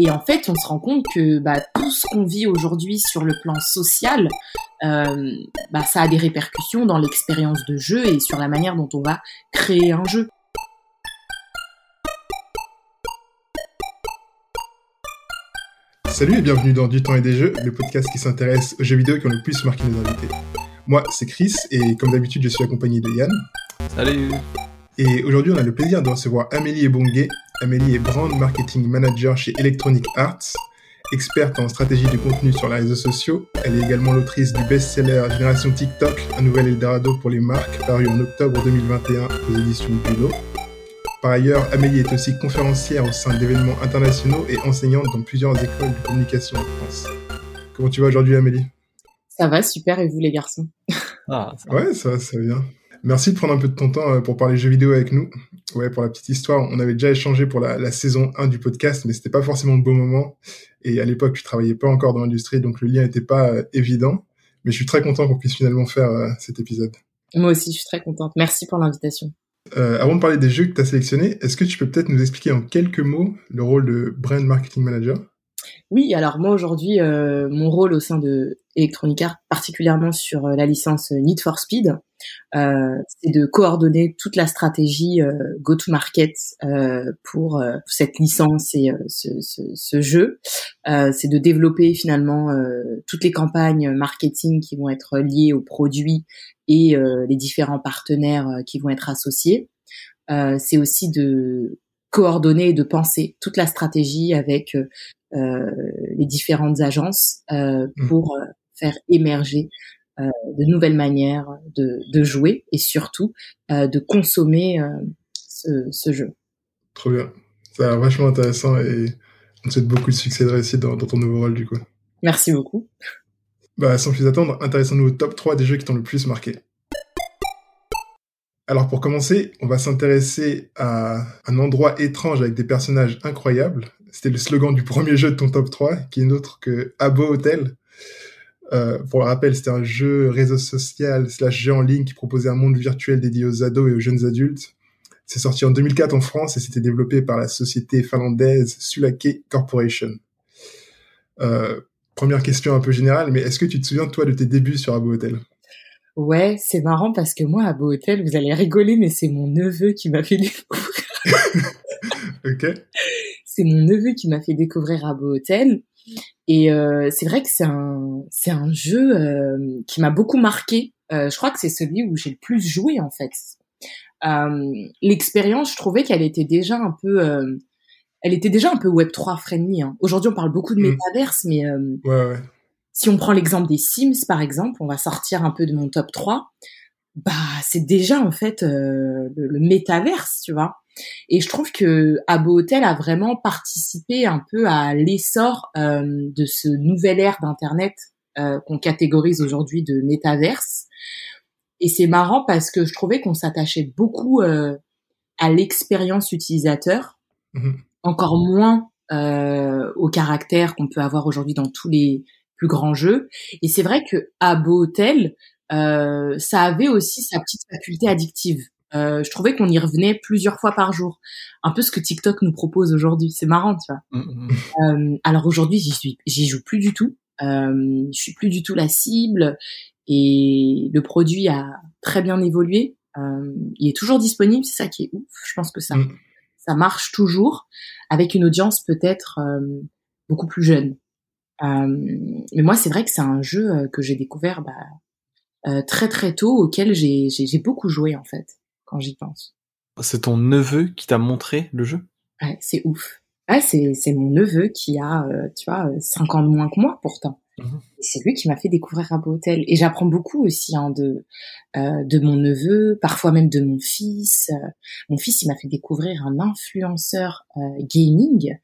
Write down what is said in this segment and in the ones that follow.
Et en fait, on se rend compte que bah, tout ce qu'on vit aujourd'hui sur le plan social, euh, bah, ça a des répercussions dans l'expérience de jeu et sur la manière dont on va créer un jeu. Salut et bienvenue dans Du temps et des jeux, le podcast qui s'intéresse aux jeux vidéo qui ont le plus marqué nos invités. Moi, c'est Chris et comme d'habitude, je suis accompagné de Yann. Salut Et aujourd'hui, on a le plaisir de recevoir Amélie Ebongue. Amélie est Brand Marketing Manager chez Electronic Arts, experte en stratégie de contenu sur les réseaux sociaux. Elle est également l'autrice du best-seller Génération TikTok, un nouvel Eldorado pour les marques, paru en octobre 2021 aux éditions Bruno. Par ailleurs, Amélie est aussi conférencière au sein d'événements internationaux et enseignante dans plusieurs écoles de communication en France. Comment tu vas aujourd'hui, Amélie? Ça va, super, et vous les garçons? Ah, ça Ouais, ça va, ça va bien. Merci de prendre un peu de ton temps euh, pour parler jeux vidéo avec nous. Ouais, pour la petite histoire, on avait déjà échangé pour la, saison 1 du podcast, mais c'était pas forcément le bon moment. Et à l'époque, je travaillais pas encore dans l'industrie, donc le lien n'était pas euh, évident. Mais je suis très content qu'on puisse finalement faire euh, cet épisode. Moi aussi, je suis très contente. Merci pour l'invitation. avant de parler des jeux que tu as sélectionnés, est-ce que tu peux peut-être nous expliquer en quelques mots le rôle de Brand Marketing Manager? Oui, alors moi aujourd'hui, euh, mon rôle au sein de Electronic Arts, particulièrement sur euh, la licence Need for Speed, euh, c'est de coordonner toute la stratégie go-to-market pour cette licence et ce, ce, ce, jeu. c'est de développer finalement toutes les campagnes marketing qui vont être liées aux produits et les différents partenaires qui vont être associés. c'est aussi de coordonner et de penser toute la stratégie avec euh, les différentes agences euh, mmh. pour euh, faire émerger de nouvelles manières de, de, jouer et surtout de consommer ce, ce, jeu. Trop bien. Ça a l'air vachement intéressant et on te souhaite beaucoup de succès de réussite dans, dans, ton nouveau rôle du coup. Merci beaucoup. Bah, sans plus attendre, intéressons-nous au top 3 des jeux qui t'ont le plus marqué. Alors pour commencer, on va s'intéresser à un endroit étrange avec des personnages incroyables, c'était le slogan du premier jeu de ton top 3, qui est autre que Abo Hotel. Euh, pour le rappel, c'était un jeu réseau social slash jeu en ligne qui proposait un monde virtuel dédié aux ados et aux jeunes adultes. C'est sorti en 2004 en France et c'était développé par la société finlandaise Sulake Corporation. Euh, première question un peu générale, mais est-ce que tu te souviens toi de tes débuts sur Abo Hotel? Ouais, c'est marrant parce que moi, Abo Hotel, vous allez rigoler, mais c'est mon neveu qui m'a fait découvrir. ok c'est mon neveu qui m'a fait découvrir Abo Hotel. Et euh, c'est vrai que c'est un, c'est un jeu euh, qui m'a beaucoup marqué. Euh, je crois que c'est celui où j'ai le plus joué en fait. L'expérience, je trouvais qu'elle était déjà un peu, elle était déjà un peu Web 3 friendly. Hein. Aujourd'hui, on parle beaucoup de mm. métaverse, mais si on prend l'exemple des Sims par exemple, on va sortir un peu de mon top 3. Bah, c'est déjà en fait le, le métaverse, tu vois. Et je trouve que Abo Hotel a vraiment participé un peu à l'essor euh, de ce nouvel ère d'Internet euh, qu'on catégorise aujourd'hui de métaverse. Et c'est marrant parce que je trouvais qu'on s'attachait beaucoup euh, à l'expérience utilisateur, mmh encore moins au caractère qu'on peut avoir aujourd'hui dans tous les plus grands jeux. Et c'est vrai que Abo Hotel, ça avait aussi sa petite faculté addictive. Euh, je trouvais qu'on y revenait plusieurs fois par jour. Un peu ce que TikTok nous propose aujourd'hui. C'est marrant, tu vois. Mm, mm, mm. Euh, alors aujourd'hui, j'y suis, j'y joue plus du tout. Euh, je suis plus du tout la cible et le produit a très bien évolué. Euh, il est toujours disponible, c'est ça qui est ouf. Je pense que ça, ça marche toujours avec une audience peut-être euh, beaucoup plus jeune. Mais moi, c'est vrai que c'est un jeu que j'ai découvert bah, très très tôt, auquel j'ai beaucoup joué en fait quand j'y pense. C'est ton neveu qui t'a montré le jeu? Ouais, c'est ouf. Ouais, c'est, c'est mon neveu qui a, euh, tu vois, 5 ans de moins que moi pourtant. Mhm. C'est lui qui m'a fait découvrir Abo Hotel. Et j'apprends beaucoup aussi hein, de, euh, de mon neveu, parfois même de mon fils. Euh, mon fils, il m'a fait découvrir un influenceur gaming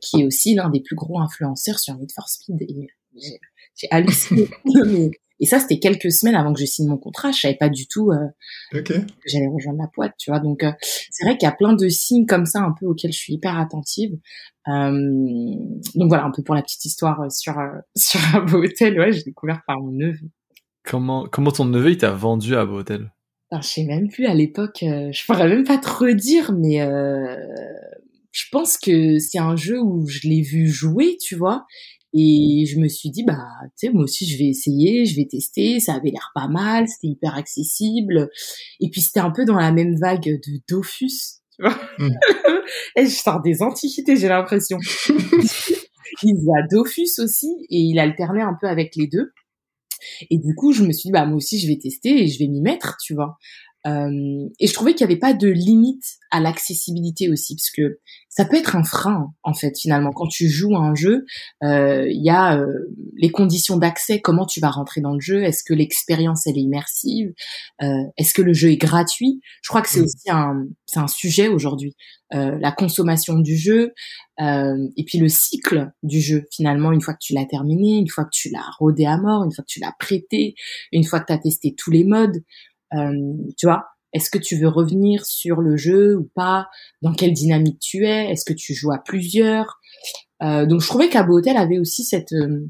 qui est aussi l'un des plus gros influenceurs sur Need for Speed. Et j'ai, j'ai halluciné. Et ça, c'était quelques semaines avant que je signe mon contrat. Je savais pas du tout euh, que j'allais rejoindre la boîte, tu vois. Donc, euh, c'est vrai qu'il y a plein de signes comme ça, un peu auxquels je suis hyper attentive. Euh, donc voilà, un peu pour la petite histoire sur sur Abo Hotel. Ouais, j'ai découvert par mon neveu. Comment comment ton neveu il t'a vendu à Abo Hotel? Je sais même plus à l'époque. je pourrais même pas te redire, mais je pense que c'est un jeu où je l'ai vu jouer, tu vois, et je me suis dit, bah, tu sais, moi aussi, je vais essayer, je vais tester. Ça avait l'air pas mal, c'était hyper accessible. Et puis, c'était un peu dans la même vague de Dofus, tu vois. Mm. et je sors des antiquités, j'ai l'impression. il y a Dofus aussi, et il alternait un peu avec les deux. Et du coup, je me suis dit, bah, moi aussi, je vais tester et je vais m'y mettre, tu vois. Euh, et je trouvais qu'il n'y avait pas de limite à l'accessibilité aussi, parce que ça peut être un frein en fait finalement quand tu joues à un jeu. Euh, il y a euh, les conditions d'accès, comment tu vas rentrer dans le jeu, est-ce que l'expérience elle est immersive, est-ce que le jeu est gratuit? Je crois que c'est mm. aussi un c'est un sujet aujourd'hui, la consommation du jeu et puis le cycle du jeu finalement une fois que tu l'as terminé, une fois que tu l'as rodé à mort, une fois que tu l'as prêté, une fois que tu as testé tous les modes. Euh, tu vois, est-ce que tu veux revenir sur le jeu ou pas? Dans quelle dynamique tu es? Est-ce que tu joues à plusieurs? Euh, Donc je trouvais qu'Abo Hotel avait aussi cette euh,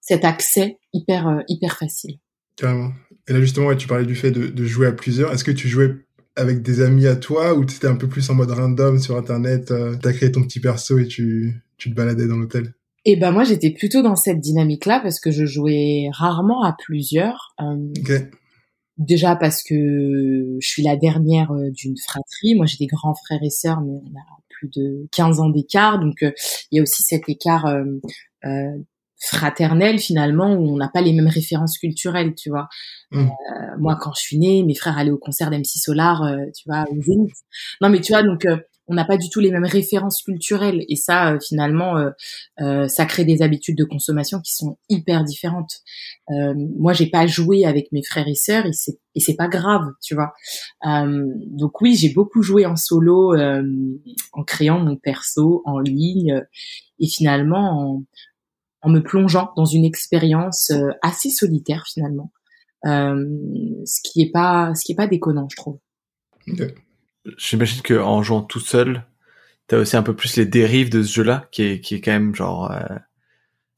cet accès hyper hyper facile. Carrément. Et là justement, tu parlais du fait de, jouer à plusieurs. Est-ce que tu jouais avec des amis à toi ou tu étais un peu plus en mode random sur internet Tu as créé ton petit perso et tu, tu te baladais dans l'hôtel? Et ben moi j'étais plutôt dans cette dynamique là parce que je jouais rarement à plusieurs. Déjà parce que je suis la dernière euh, d'une fratrie. Moi, j'ai des grands frères et sœurs, mais on a plus de 15 ans d'écart. Donc, euh, il y a aussi cet écart euh, fraternel, finalement, où on n'a pas les mêmes références culturelles, tu vois. Mmh. moi, quand je suis née, mes frères allaient au concert d'MC Solar, tu vois, au Zénith. Non, mais tu vois, donc on n'a pas du tout les mêmes références culturelles et ça euh, finalement euh, euh, ça crée des habitudes de consommation qui sont hyper différentes. Euh, moi j'ai pas joué avec mes frères et sœurs et c'est et c'est pas grave, tu vois. donc oui, j'ai beaucoup joué en solo en créant mon perso en ligne et finalement en, en me plongeant dans une expérience assez solitaire finalement. ce qui est pas ce qui est pas déconnant, je trouve j'imagine que en jouant tout seul, t'as aussi un peu plus les dérives de ce jeu-là, qui est, qui est quand même genre. Euh,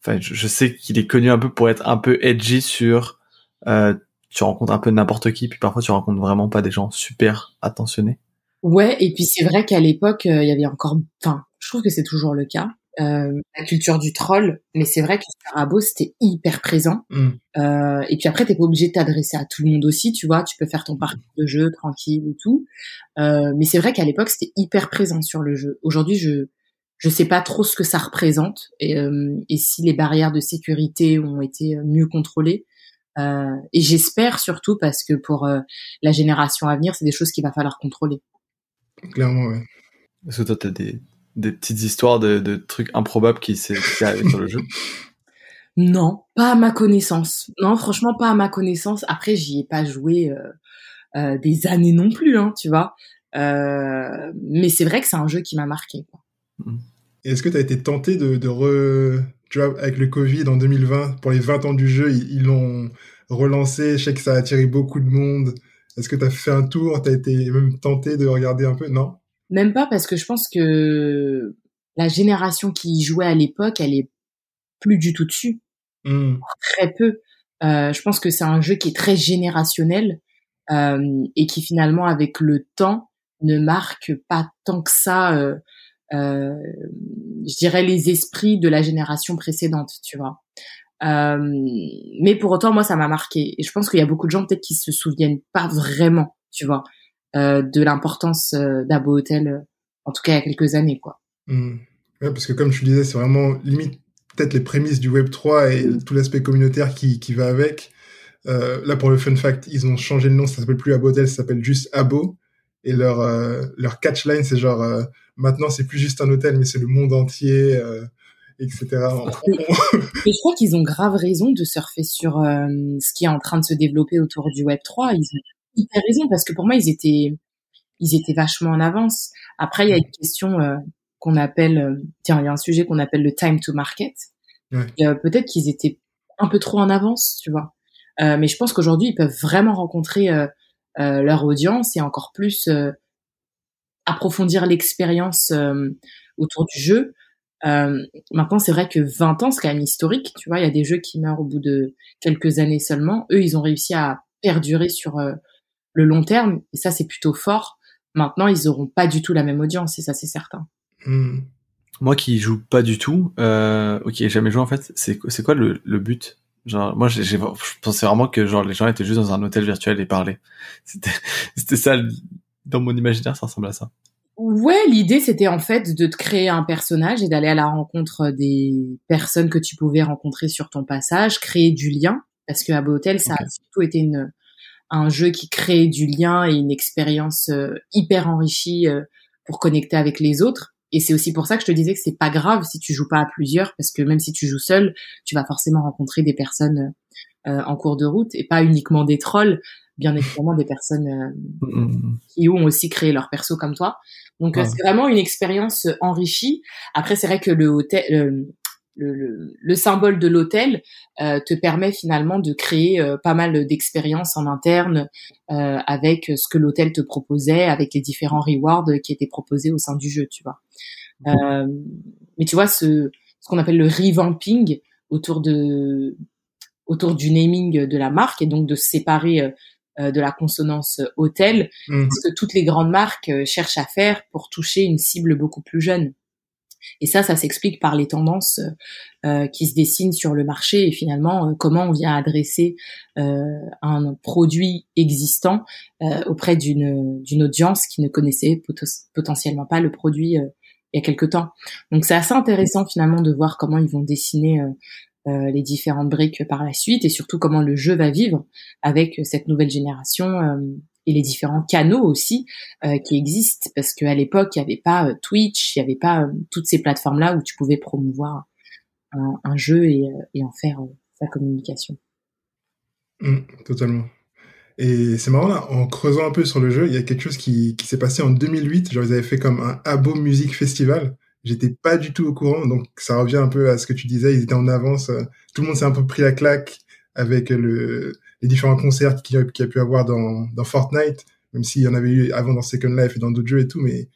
enfin, je, sais qu'il est connu un peu pour être un peu edgy sur. Euh, tu rencontres un peu n'importe qui, puis parfois tu rencontres vraiment pas des gens super attentionnés. Ouais, et puis c'est vrai qu'à l'époque, euh, il y avait encore. Enfin, je trouve que c'est toujours le cas. Euh, la culture du troll, mais c'est vrai que Starabo c'était hyper présent. Mm. Euh, et puis après t'es pas obligé de t'adresser à tout le monde aussi, tu vois, tu peux faire ton parcours de jeu tranquille et tout. Euh, mais c'est vrai qu'à l'époque c'était hyper présent sur le jeu. Aujourd'hui je je sais pas trop ce que ça représente et, euh, et si les barrières de sécurité ont été mieux contrôlées. Euh, et j'espère surtout parce que pour euh, la génération à venir, c'est des choses qu'il va falloir contrôler. Clairement, ouais. Est-ce que toi, t'as des, des petites histoires de, de trucs improbables qui s'est arrivé sur le jeu? Non, pas à ma connaissance. Non, franchement, pas à ma connaissance. Après, j'y ai pas joué euh, euh, des années non plus, hein, tu vois. Euh, mais c'est vrai que c'est un jeu qui m'a marqué. Mmh. Est-ce que tu as été tenté de, de re... Tu vois, avec le Covid en 2020, pour les 20 ans du jeu, ils l'ont relancé. Je sais que ça a attiré beaucoup de monde. Est-ce que tu as fait un tour? Tu as été même tenté de regarder un peu? Non? Même pas parce que je pense que la génération qui jouait à l'époque, elle est plus du tout dessus. Mmh. Très peu. Euh, je pense que c'est un jeu qui est très générationnel euh, et qui finalement, avec le temps, ne marque pas tant que ça, euh, je dirais, les esprits de la génération précédente, tu vois. Mais pour autant, moi, ça m'a marqué. Et je pense qu'il y a beaucoup de gens peut-être qui se souviennent pas vraiment, tu vois. Euh, de l'importance euh, d'Abo Hotel, euh, en tout cas il y a quelques années, quoi. Mmh. Ouais, parce que comme je disais, c'est vraiment limite peut-être les prémices du Web 3 et tout l'aspect communautaire qui, qui va avec. Euh, là, pour le fun fact, ils ont changé le nom, ça s'appelle plus Abo Hotel, ça s'appelle juste Abo. Et leur, leur catchline, c'est genre, maintenant, c'est plus juste un hôtel, mais c'est le monde entier, etc. et je crois qu'ils ont grave raison de surfer sur ce qui est en train de se développer autour du Web 3. Ils ont hyper raison parce que pour moi ils étaient ils étaient vachement en avance. Après il y a une question euh, qu'on appelle euh, tiens il y a un sujet qu'on appelle le time to market. Euh, peut-être qu'ils étaient un peu trop en avance, tu vois. mais je pense qu'aujourd'hui ils peuvent vraiment rencontrer leur audience et encore plus approfondir l'expérience autour du jeu. maintenant, c'est vrai que 20 ans, c'est quand même historique. Tu vois, il y a des jeux qui meurent au bout de quelques années seulement. Eux, ils ont réussi à perdurer sur le long terme, et ça c'est plutôt fort. Maintenant, ils auront pas du tout la même audience, et ça c'est certain. Hmm. Moi qui joue pas du tout, euh, ok, jamais joué en fait. C'est quoi le, le but? Genre moi j'ai je pensais vraiment que genre les gens étaient juste dans un hôtel virtuel et parlaient. C'était ça dans mon imaginaire, ça ressemble à ça. Ouais, l'idée c'était en fait de te créer un personnage et d'aller à la rencontre des personnes que tu pouvais rencontrer sur ton passage, créer du lien parce que Abo Hotel ça a surtout été une un jeu qui crée du lien et une expérience euh, hyper enrichie euh, pour connecter avec les autres. Et c'est aussi pour ça que je te disais que c'est pas grave si tu joues pas à plusieurs, parce que même si tu joues seul, tu vas forcément rencontrer des personnes euh, en cours de route et pas uniquement des trolls, bien évidemment des personnes mmh. qui ont aussi créé leur perso comme toi. Donc c'est vraiment une expérience enrichie. Après c'est vrai que le hôtel, le, le, symbole de l'hôtel euh, te permet finalement de créer euh, pas mal d'expériences en interne euh, avec ce que l'hôtel te proposait, avec les différents rewards qui étaient proposés au sein du jeu, tu vois. mais tu vois ce, ce qu'on appelle le revamping autour de autour du naming de la marque et donc de se séparer de la consonance hôtel, mmh. ce que toutes les grandes marques cherchent à faire pour toucher une cible beaucoup plus jeune. Et ça, ça s'explique par les tendances euh, qui se dessinent sur le marché et finalement euh, comment on vient adresser euh, un produit existant euh, auprès d'une d'une audience qui ne connaissait potentiellement pas le produit il y a quelque temps. Donc c'est assez intéressant finalement de voir comment ils vont dessiner les différentes briques par la suite et surtout comment le jeu va vivre avec cette nouvelle génération et les différents canaux aussi euh, qui existent parce qu'à l'époque il n'y avait pas euh, Twitch, il n'y avait pas euh, toutes ces plateformes là où tu pouvais promouvoir un, jeu et, en faire sa communication. Mmh, totalement. Et c'est marrant là, en creusant un peu sur le jeu, il y a quelque chose qui, s'est passé en 2008. Genre ils avaient fait comme un Abo Music Festival. J'étais pas du tout au courant, donc ça revient un peu à ce que tu disais. Ils étaient en avance. Tout le monde s'est un peu pris la claque avec le les différents concerts qu'il y, a pu avoir dans, dans Fortnite, même s'il y en avait eu avant dans Second Life et dans d'autres jeux et tout, mais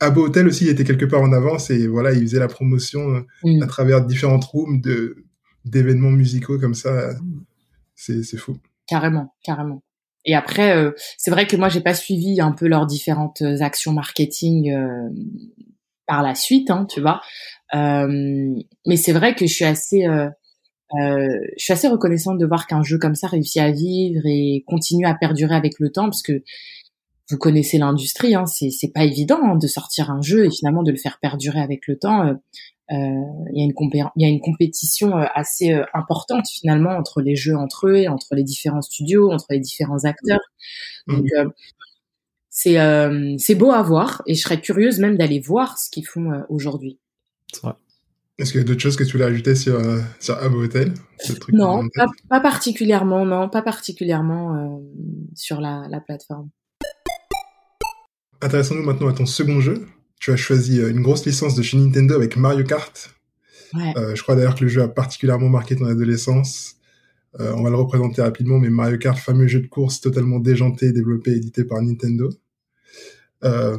Abo Hotel aussi il était quelque part en avance et voilà, il faisait la promotion euh, mm. à travers différentes rooms de d'événements musicaux comme ça. C'est c'est fou. Carrément, carrément. Et après, euh, c'est vrai que moi j'ai pas suivi un peu leurs différentes actions marketing euh, par la suite, hein, tu vois. mais c'est vrai que je suis assez euh, je suis assez reconnaissante de voir qu'un jeu comme ça réussit à vivre et continue à perdurer avec le temps, parce que vous connaissez l'industrie, hein, c'est c'est pas évident hein, de sortir un jeu et finalement de le faire perdurer avec le temps. Euh, euh il y a une il y a une compétition euh, assez importante finalement entre les jeux entre eux, et entre les différents studios, entre les différents acteurs. Mmh. Donc c'est c'est beau à voir et je serais curieuse même d'aller voir ce qu'ils font aujourd'hui. Est-ce qu'il y a d'autres choses que tu voulais ajouter sur, euh, sur Abo Hotel? Non, pas, particulièrement, non, pas particulièrement euh, sur la, la plateforme. Intéressons-nous maintenant à ton second jeu. Tu as choisi euh, une grosse licence de chez Nintendo avec Mario Kart. Ouais. Euh, je crois d'ailleurs que le jeu a particulièrement marqué ton adolescence. On va le représenter rapidement, mais Mario Kart, fameux jeu de course totalement déjanté, développé et édité par Nintendo. Euh,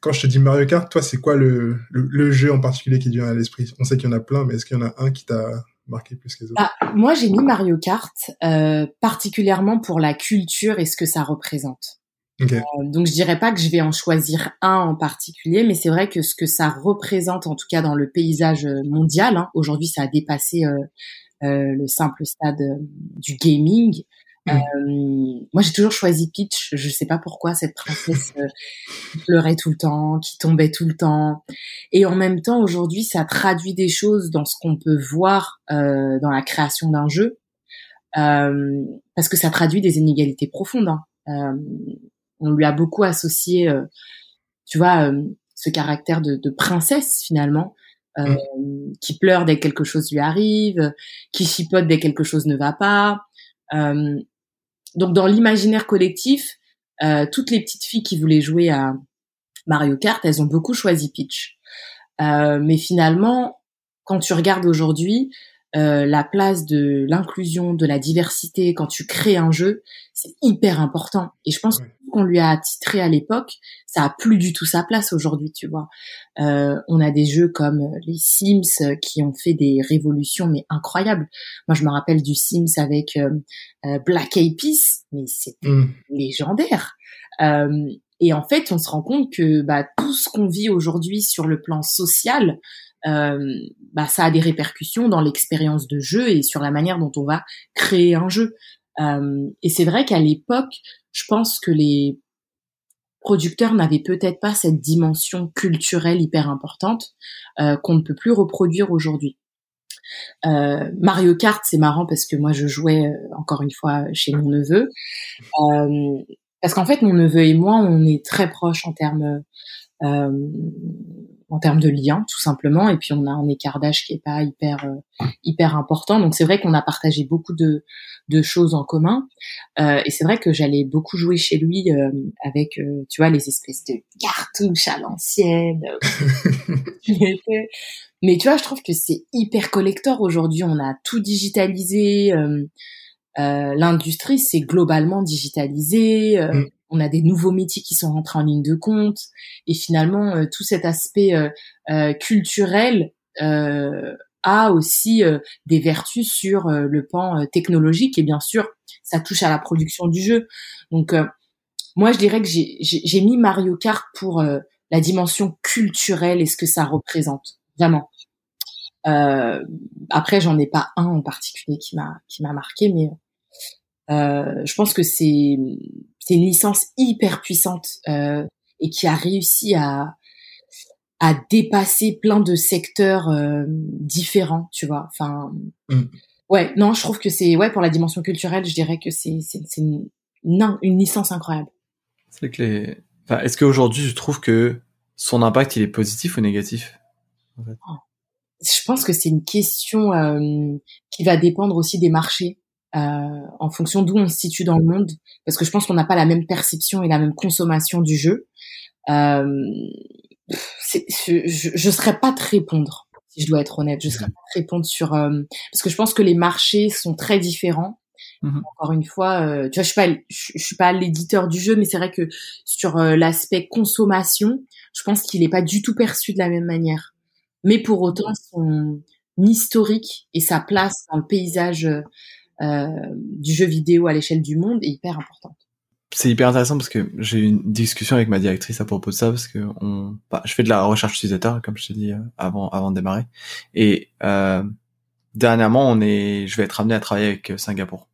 quand je te dis Mario Kart, toi, c'est quoi le, le, jeu en particulier qui te vient à l'esprit? On sait qu'il y en a plein, mais est-ce qu'il y en a un qui t'a marqué plus que les autres? Ah, Moi, j'ai mis Mario Kart euh, particulièrement pour la culture et ce que ça représente. Okay. Euh, donc, je dirais pas que je vais en choisir un en particulier, mais c'est vrai que ce que ça représente, en tout cas dans le paysage mondial, hein, aujourd'hui, ça a dépassé euh, euh, le simple stade du gaming. Mm. Euh, moi, j'ai toujours choisi Peach. Je sais pas pourquoi cette princesse euh, qui pleurait tout le temps, qui tombait tout le temps. Et en même temps, aujourd'hui, ça traduit des choses dans ce qu'on peut voir euh, dans la création d'un jeu, euh, parce que ça traduit des inégalités profondes. Hein. Euh, on lui a beaucoup associé, tu vois, ce caractère de, de princesse finalement. Mm. qui pleure dès que quelque chose lui arrive, qui chipote dès que quelque chose ne va pas. Euh, donc dans l'imaginaire collectif, euh, toutes les petites filles qui voulaient jouer à Mario Kart, elles ont beaucoup choisi Peach. Euh, mais finalement, quand tu regardes aujourd'hui, euh, la place de l'inclusion, de la diversité, quand tu crées un jeu, c'est hyper important. Et je pense qu'on lui a titré à l'époque, ça a plus du tout sa place aujourd'hui, tu vois. Euh, on a des jeux comme les Sims euh, qui ont fait des révolutions mais incroyables. Moi, je me rappelle du Sims avec euh, Black Eyed Peas, mais c'est mm. légendaire. Et en fait, on se rend compte que bah, tout ce qu'on vit aujourd'hui sur le plan social, euh, bah, ça a des répercussions dans l'expérience de jeu et sur la manière dont on va créer un jeu. Euh, et c'est vrai qu'à l'époque, je pense que les producteurs n'avaient peut-être pas cette dimension culturelle hyper importante euh, qu'on ne peut plus reproduire aujourd'hui. Euh, Mario Kart, c'est marrant parce que moi je jouais encore une fois chez mon neveu. Parce qu'en fait, mon neveu et moi, on est très proches en termes en termes de lien, tout simplement. Et puis on a un écart d'âge qui est pas hyper euh, hyper important. Donc c'est vrai qu'on a partagé beaucoup de de choses en commun. Euh, et c'est vrai que j'allais beaucoup jouer chez lui euh, avec, euh, tu vois, les espèces de cartouches à l'ancienne. Mais tu vois, je trouve que c'est hyper collector aujourd'hui. On a tout digitalisé. L'industrie, c'est globalement digitalisé. Mm on a des nouveaux métiers qui sont rentrés en ligne de compte. Et finalement euh, tout cet aspect euh, euh, culturel a aussi des vertus sur le pan technologique. Et bien sûr ça touche à la production du jeu. Donc moi je dirais que j'ai mis Mario Kart pour la dimension culturelle et ce que ça représente vraiment. Après j'en ai pas un en particulier qui m'a qui m'a marqué mais je pense que c'est c'est une licence hyper puissante euh, et qui a réussi à à dépasser plein de secteurs euh, différents, tu vois. Enfin, mm. ouais, non, je trouve que c'est ouais pour la dimension culturelle, je dirais que c'est c'est c'est une, une licence incroyable. C'est que les. Enfin, est-ce qu'aujourd'hui, je trouve que son impact il est positif ou négatif? En fait. Je pense que c'est une question euh, qui va dépendre aussi des marchés. Euh, en fonction d'où on se situe dans le monde, parce que je pense qu'on n'a pas la même perception et la même consommation du jeu. Euh, je, je serais pas te répondre, si je dois être honnête. Je serais pas te répondre sur euh, parce que je pense que les marchés sont très différents. Mmh Encore une fois, euh, tu vois, je suis pas, je, suis pas l'éditeur du jeu, mais c'est vrai que sur euh, l'aspect consommation, je pense qu'il est pas du tout perçu de la même manière. Mais pour autant, son historique et sa place dans le paysage euh, du jeu vidéo à l'échelle du monde est hyper importante. C'est hyper intéressant parce que j'ai eu une discussion avec ma directrice à propos de ça parce que on, bah, je fais de la recherche utilisateur comme je t'ai dit euh, avant avant de démarrer. Et euh, dernièrement on est, je vais être amené à travailler avec euh, Singapour.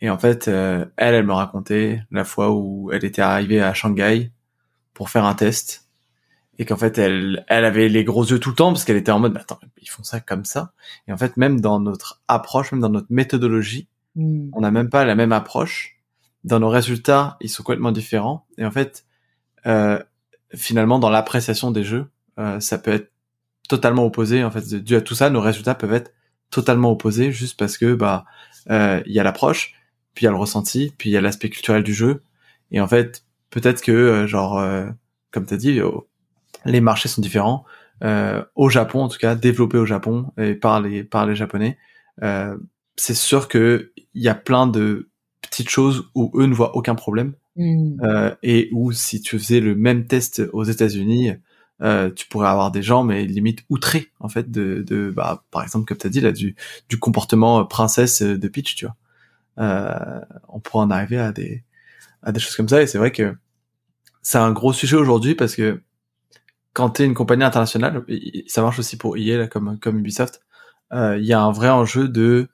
Et en fait elle elle me racontait la fois où elle était arrivée à Shanghai pour faire un test et qu'en fait elle elle avait les gros yeux tout le temps parce qu'elle était en mode attends ils font ça comme ça. Et en fait même dans notre approche même dans notre méthodologie hmm. on n'a même pas la même approche. Dans nos résultats ils sont complètement différents. Et en fait euh, finalement dans l'appréciation des jeux euh, ça peut être totalement opposé en fait dû à tout ça nos résultats peuvent être totalement opposés juste parce que bah euh, il y a l'approche puis il y a le ressenti puis il y a l'aspect culturel du jeu. Et en fait peut-être que euh, genre euh, comme tu as dit les marchés sont différents. Euh, au Japon, en tout cas, développé au Japon et par les par les japonais, euh, c'est sûr que il y a plein de petites choses où eux ne voient aucun problème mm. euh, et où si tu faisais le même test aux États-Unis, euh, tu pourrais avoir des gens mais limite outrés en fait de, de bah, par exemple comme tu as dit là du du comportement princesse de Peach, tu vois. Euh, on pourrait en arriver à des à des choses comme ça et c'est vrai que c'est un gros sujet aujourd'hui parce que quand tu es une compagnie internationale, ça marche aussi pour EA comme comme Ubisoft, euh, il y a un vrai enjeu de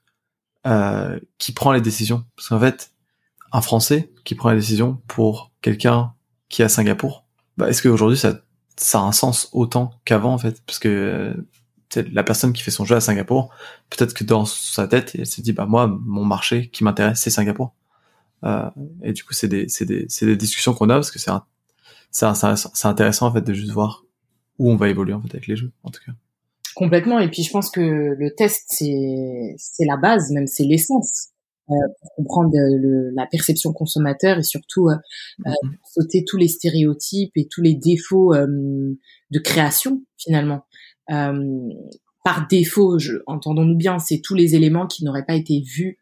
euh, qui prend les décisions. Parce qu'en fait, un Français qui prend les décisions pour quelqu'un qui est à Singapour, bah, est-ce qu'aujourd'hui ça ça a un sens autant qu'avant en fait? Parce que la personne qui fait son jeu à Singapour, peut-être que dans sa tête, elle s'est dit bah moi mon marché qui m'intéresse c'est Singapour. Euh, et du coup c'est des des des discussions qu'on a parce que c'est c'est intéressant en fait de juste voir où on va évoluer en fait avec les jeux, en tout cas. Complètement. Et puis je pense que le test c'est c'est la base, même c'est l'essence euh, pour comprendre le, la perception consommateur et surtout euh, euh mm-hmm. sauter tous les stéréotypes et tous les défauts euh, de création finalement. Euh, par défaut, entendons-nous bien, c'est tous les éléments qui n'auraient pas été vus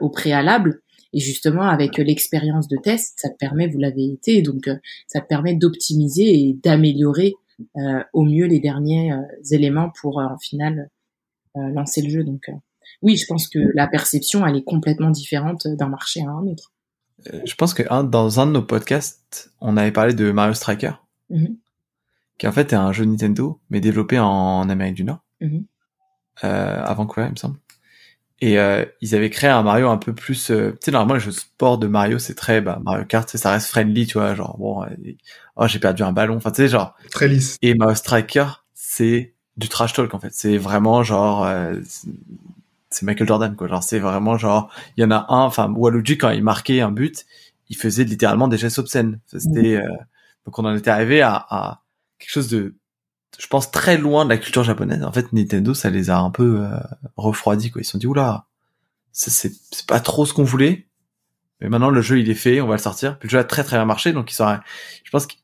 au préalable. Et justement, avec l'expérience de test, ça te permet, vous l'avez été, donc ça te permet d'optimiser et d'améliorer euh, au mieux les derniers euh, éléments pour euh, en final lancer le jeu. Donc oui, je pense que la perception elle est complètement différente d'un marché à un autre. Euh, je pense que un, dans un de nos podcasts, on avait parlé de Mario Striker, mm-hmm. qui en fait est un jeu Nintendo, mais développé en, Amérique du Nord, euh, à Vancouver, il me semble. Et euh, ils avaient créé un Mario un peu plus, euh, tu sais, normalement les jeux sport de Mario, c'est très, bah, Mario Kart, ça reste friendly, tu vois, genre bon, oh j'ai perdu un ballon, enfin tu sais, genre très lisse. Et Mario Striker, c'est du trash talk en fait, c'est vraiment genre c'est Michael Jordan quoi. Genre c'est vraiment genre il y en a un enfin Waluigi quand il marquait un but il faisait littéralement des gestes obscènes. C'était euh, donc on en était arrivé à, à, quelque chose de je pense très loin de la culture japonaise. En fait Nintendo ça les a un peu euh, refroidis quoi. Ils se sont dit oula c'est c'est pas trop ce qu'on voulait. Mais maintenant le jeu il est fait on va le sortir. Puis le jeu a très très bien marché donc ils sont je pense que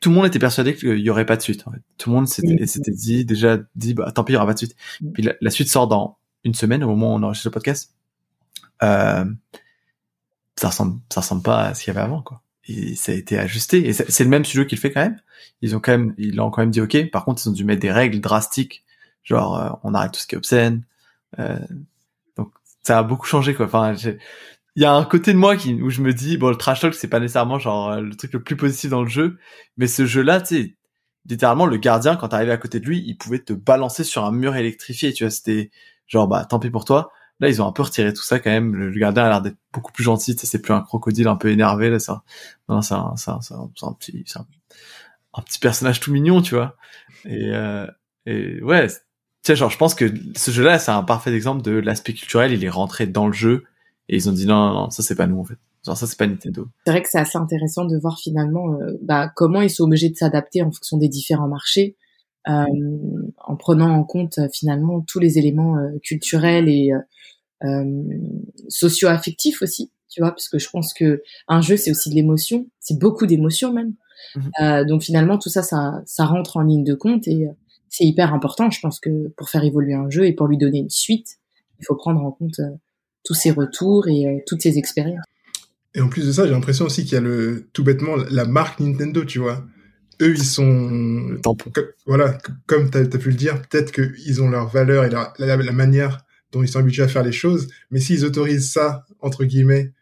tout le monde était persuadé qu'il y aurait pas de suite en fait. tout le monde s'était dit déjà dit bah tant pis il y aura pas de suite. Puis la suite sort dans une semaine au moment où on enregistre le podcast, euh, ça ressemble, ça ressemble pas à ce qu'il y avait avant, quoi. Et ça a été ajusté. Et c'est le même studio qui le fait quand même. Ils ont quand même, ils ont quand même dit ok. Par contre, ils ont dû mettre des règles drastiques, genre euh, on arrête tout ce qui est obscène. Euh, donc ça a beaucoup changé, quoi. Enfin, il y a un côté de moi qui où je me dis bon le trash talk c'est pas nécessairement genre euh, le truc le plus positif dans le jeu, mais ce jeu-là, tu sais, littéralement le gardien quand t'arrivais à côté de lui, il pouvait te balancer sur un mur électrifié. Tu vois, c'était genre bah tant pis pour toi. Là, ils ont un peu retiré tout ça quand même. Le, gardien a l'air d'être beaucoup plus gentil. C'est plus un crocodile un peu énervé là. Ça, non, c'est un, c'est un, un, petit, un, petit personnage tout mignon, tu vois. Et, euh, et ouais, tu sais, genre, je pense que ce jeu-là, c'est un parfait exemple de l'aspect culturel. Il est rentré dans le jeu et ils ont dit non, non, non ça c'est pas nous en fait. Genre ça c'est pas Nintendo. C'est vrai que c'est assez intéressant de voir finalement euh, bah, comment ils sont obligés de s'adapter en fonction des différents marchés en prenant en compte euh, finalement tous les éléments euh, culturels et socio-affectifs aussi, tu vois, parce que je pense que un jeu c'est aussi de l'émotion, c'est beaucoup d'émotions même. Mhm. donc finalement tout ça, ça, ça rentre en ligne de compte et c'est hyper important. Je pense que pour faire évoluer un jeu et pour lui donner une suite, il faut prendre en compte tous ces retours et toutes ces expériences. Et en plus de ça, j'ai l'impression aussi qu'il y a le tout bêtement la marque Nintendo, tu vois eux, ils sont, voilà, comme tu as, pu le dire, peut-être qu'ils ont leur valeur et la, manière dont ils sont habitués à faire les choses, mais s'ils autorisent ça, entre guillemets,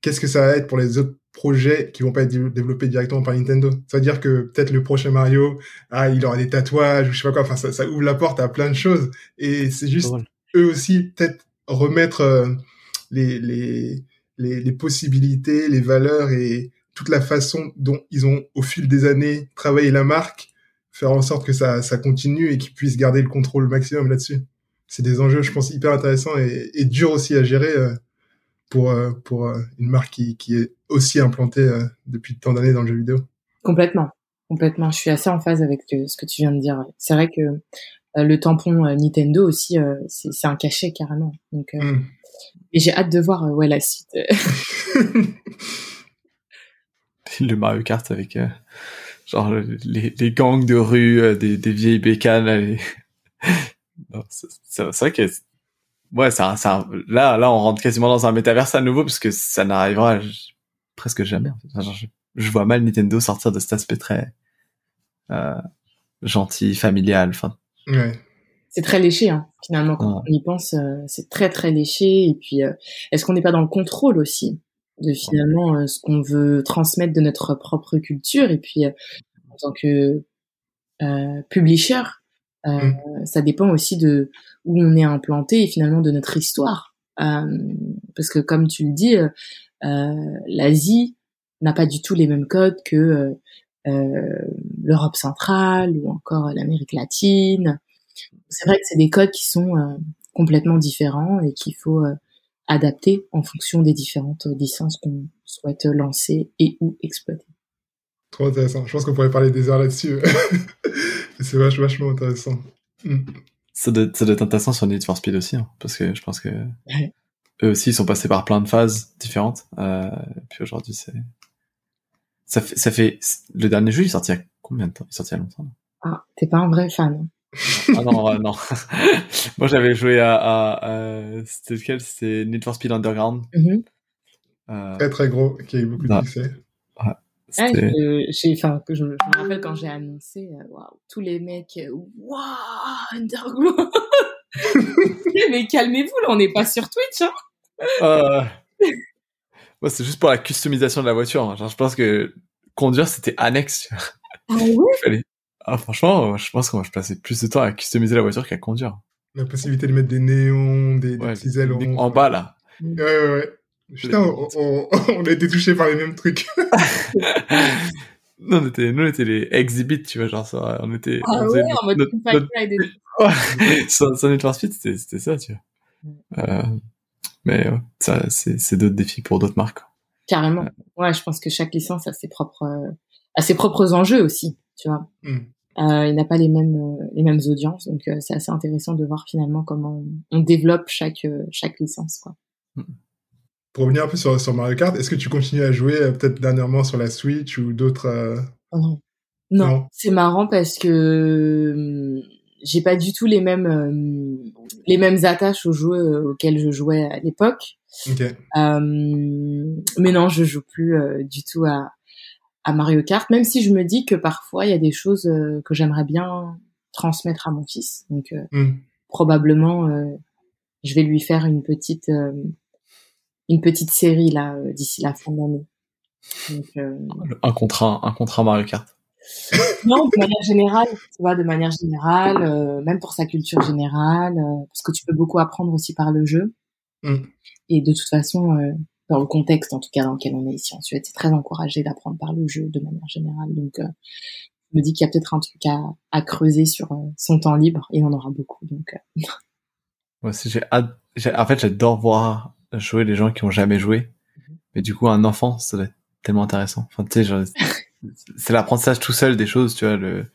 qu'est-ce que ça va être pour les autres projets qui vont pas être développés directement par Nintendo? C'est-à-dire que peut-être le prochain Mario, ah, il aura des tatouages ou je sais pas quoi, enfin, ça, ça ouvre la porte à plein de choses, et c'est juste, eux aussi, peut-être remettre euh, les, les, les, les possibilités, les valeurs et toute la façon dont ils ont, au fil des années, travaillé la marque, faire en sorte que ça, ça continue et qu'ils puissent garder le contrôle maximum là-dessus. C'est des enjeux, je pense, hyper intéressants et, et durs aussi à gérer euh, pour, euh, pour euh, une marque qui, qui est aussi implantée depuis tant d'années dans le jeu vidéo. Complètement, complètement. Je suis assez en phase avec ce que tu viens de dire. C'est vrai que le tampon Nintendo aussi, c'est un cachet carrément. Donc, mm. et j'ai hâte de voir ouais la suite. le Mario Kart avec euh, genre les, les, gangs de rue, euh, des, des vieilles bécanes. c'est vrai que ouais, ça, ça, là, là, on rentre quasiment dans un métaverse à nouveau parce que ça n'arrivera presque jamais. je, vois mal Nintendo sortir de cet aspect très euh, gentil, familial. Enfin. Ouais. C'est très léché, hein, finalement, quand on y pense. Euh, c'est très très léché. Et puis, est-ce qu'on n'est pas dans le contrôle aussi? De finalement euh, ce qu'on veut transmettre de notre propre culture et puis euh, en tant que euh, publisher euh, mmh. ça dépend aussi de où on est implanté et finalement de notre histoire parce que comme tu le dis l'Asie n'a pas du tout les mêmes codes que l'Europe centrale ou encore l'Amérique latine c'est vrai que c'est des codes qui sont complètement différents et qu'il faut adapté en fonction des différentes licences qu'on souhaite lancer et ou exploiter. Trop intéressant. Je pense qu'on pourrait parler des heures là-dessus. c'est vachement, intéressant. Hmm. Ça, doit, ça doit être intéressant sur Need for Speed aussi, hein, parce que je pense que eux aussi ils sont passés par plein de phases différentes. Euh, puis aujourd'hui, c'est ça fait, ça fait le dernier jeu il est sorti il y a combien de temps? Il est sorti il y a longtemps. Ah, t'es pas un vrai fan ah non, non. Moi, j'avais joué à, à, c'était lequel? C'était Need for Speed Underground. Mm-hmm. euh... Très très gros, qui a eu beaucoup de succès. Ah, j'ai, enfin, je, me rappelle quand j'ai annoncé, euh, waouh, tous les mecs, euh, waouh, Underground. mais calmez-vous, là, on n'est pas sur Twitch, hein. Euh... Moi, c'est juste pour la customisation de la voiture. Hein. Genre, je pense que conduire, c'était annexe. Ah ouais? Ah, franchement, je pense qu'on va passer plus de temps à customiser la voiture qu'à conduire. La possibilité de mettre des néons, des, Ouais, petits ailerons. En bas, là. Ouais, ouais, ouais. Putain, on, on- on a été touchés par les mêmes trucs. nous, on était, nous, on était les exhibits, tu vois, genre, ça, on était, Ah on ouais, en mode notre- avec des- Need for Speed, c'était, c'était ça, tu vois. Euh, mais ouais, ça, c'est, d'autres défis pour d'autres marques. Carrément. Ouais, je pense que chaque licence a ses propres, euh, a ses propres enjeux aussi, tu vois. Hmm. Euh, il n'a pas les mêmes, euh, les mêmes audiences, donc euh, c'est assez intéressant de voir finalement comment on, on développe chaque, chaque licence, quoi. Pour revenir un peu sur, sur Mario Kart, est-ce que tu continues à jouer peut-être dernièrement sur la Switch ou d'autres non. Non, Non. c'est marrant parce que hum, j'ai pas du tout les mêmes, euh, les mêmes attaches aux jeux auxquels je jouais à l'époque. Euh, mais non, je joue plus euh, du tout à, à Mario Kart, même si je me dis que parfois il y a des choses euh, que j'aimerais bien transmettre à mon fils. Donc euh, Hmm. probablement, euh, je vais lui faire une petite, euh, une petite série là euh, d'ici la fin de l'année. Euh, Un contrat, un contrat Mario Kart. non, de manière générale, tu vois, de manière générale, euh, même pour sa culture générale, euh, parce que tu peux beaucoup apprendre aussi par le jeu. Mm. Et de toute façon, euh, dans le contexte, en tout cas dans lequel on est ici en Suède, c'est très encouragé d'apprendre par le jeu de manière générale. Donc, euh, je me dis qu'il y a peut-être un truc à, à creuser sur euh, son temps libre, et on en aura beaucoup. Donc, euh, Moi aussi, j'ai hâte, j'ai- en fait, j'adore voir jouer les gens qui ont jamais joué. Mais du coup, un enfant, ça doit être tellement intéressant. Enfin, tu sais, genre, c'est l'apprentissage tout seul des choses, tu vois, le,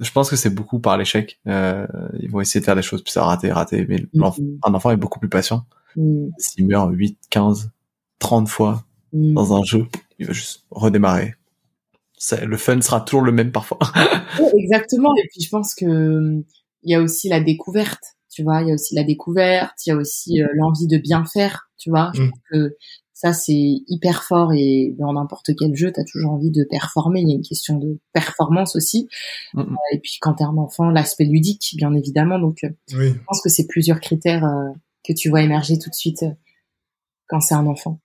je pense que c'est beaucoup par l'échec. Euh, ils vont essayer de faire des choses, puis ça rater, rater. Mais l'enf- mm, un enfant est beaucoup plus patient. Mm, S'il meurt 8, 15, 30 fois mm. dans un jeu, il va juste redémarrer. Le fun sera toujours le même parfois. Exactement. Et puis je pense que il y a aussi la découverte, tu vois. Il y a aussi la découverte, il y a aussi euh, l'envie de bien faire, tu vois. Je Mm. pense que ça c'est hyper fort et dans n'importe quel jeu, tu as toujours envie de performer. Il y a une question de performance aussi. Euh, et puis quand t'es un enfant, l'aspect ludique, bien évidemment. Donc euh, Oui. je pense que c'est plusieurs critères euh, que tu vois émerger tout de suite euh, quand c'est un enfant.